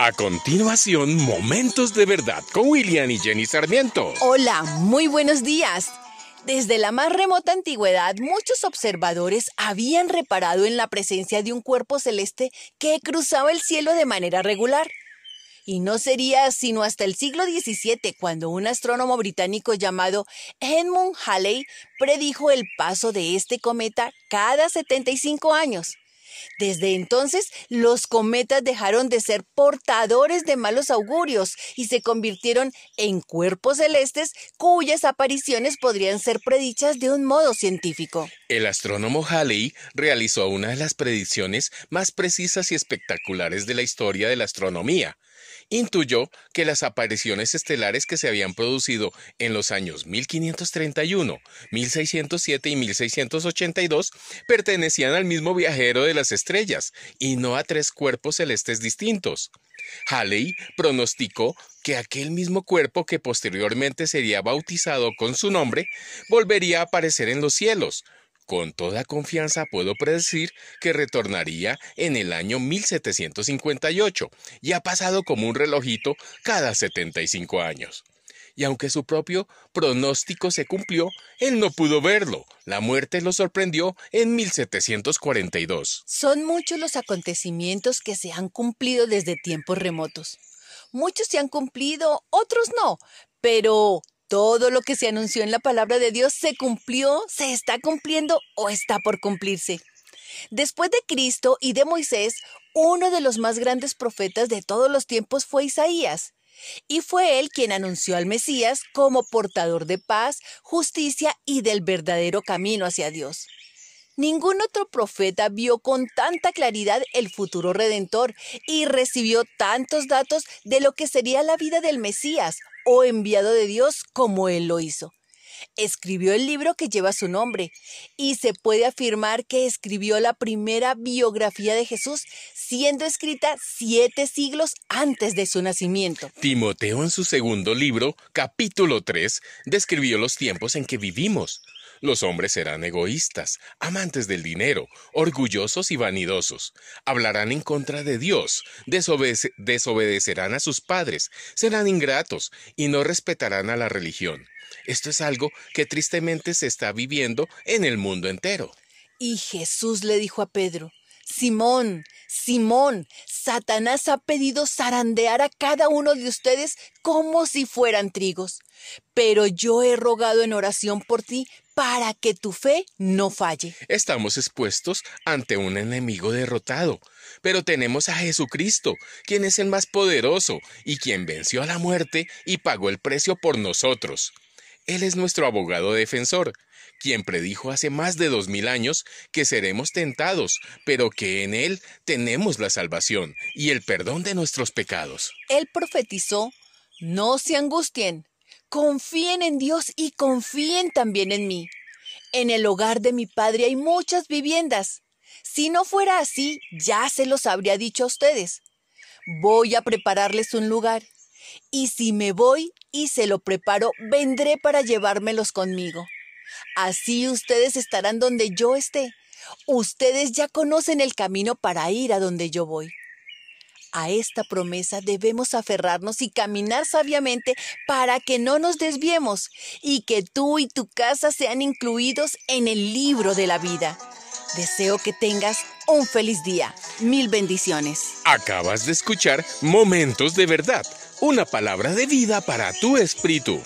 A continuación, Momentos de Verdad con William y Jenny Sarmiento. Hola, muy buenos días. Desde la más remota antigüedad, muchos observadores habían reparado en la presencia de un cuerpo celeste que cruzaba el cielo de manera regular. Y no sería sino hasta el siglo XVII cuando un astrónomo británico llamado Edmund Halley predijo el paso de este cometa cada 75 años. Desde entonces, los cometas dejaron de ser portadores de malos augurios y se convirtieron en cuerpos celestes cuyas apariciones podrían ser predichas de un modo científico. El astrónomo Halley realizó una de las predicciones más precisas y espectaculares de la historia de la astronomía intuyó que las apariciones estelares que se habían producido en los años 1531, 1607 y 1682 pertenecían al mismo viajero de las estrellas y no a tres cuerpos celestes distintos. Halley pronosticó que aquel mismo cuerpo que posteriormente sería bautizado con su nombre volvería a aparecer en los cielos, con toda confianza puedo predecir que retornaría en el año 1758 y ha pasado como un relojito cada 75 años. Y aunque su propio pronóstico se cumplió, él no pudo verlo. La muerte lo sorprendió en 1742. Son muchos los acontecimientos que se han cumplido desde tiempos remotos. Muchos se han cumplido, otros no, pero todo lo que se anunció en la palabra de Dios se cumplió, se está cumpliendo o está por cumplirse. Después de Cristo y de Moisés, uno de los más grandes profetas de todos los tiempos fue Isaías. Y fue él quien anunció al Mesías como portador de paz, justicia y del verdadero camino hacia Dios. Ningún otro profeta vio con tanta claridad el futuro redentor y recibió tantos datos de lo que sería la vida del Mesías, o enviado de Dios como él lo hizo. Escribió el libro que lleva su nombre y se puede afirmar que escribió la primera biografía de Jesús, siendo escrita siete siglos antes de su nacimiento. Timoteo en su segundo libro, capítulo 3, describió los tiempos en que vivimos. Los hombres serán egoístas, amantes del dinero, orgullosos y vanidosos. Hablarán en contra de Dios, desobedecerán a sus padres, serán ingratos y no respetarán a la religión. Esto es algo que tristemente se está viviendo en el mundo entero. Y Jesús le dijo a Pedro, Simón, Simón, Satanás ha pedido zarandear a cada uno de ustedes como si fueran trigos, pero yo he rogado en oración por ti para que tu fe no falle. Estamos expuestos ante un enemigo derrotado, pero tenemos a Jesucristo, quien es el más poderoso y quien venció a la muerte y pagó el precio por nosotros. Él es nuestro abogado defensor, quien predijo hace más de dos mil años que seremos tentados, pero que en Él tenemos la salvación y el perdón de nuestros pecados. Él profetizó, no se angustien, confíen en Dios y confíen también en mí. En el hogar de mi Padre hay muchas viviendas. Si no fuera así, ya se los habría dicho a ustedes. Voy a prepararles un lugar. Y si me voy y se lo preparo, vendré para llevármelos conmigo. Así ustedes estarán donde yo esté. Ustedes ya conocen el camino para ir a donde yo voy. A esta promesa debemos aferrarnos y caminar sabiamente para que no nos desviemos y que tú y tu casa sean incluidos en el libro de la vida. Deseo que tengas un feliz día. Mil bendiciones. Acabas de escuchar Momentos de Verdad una palabra de vida para tu espíritu.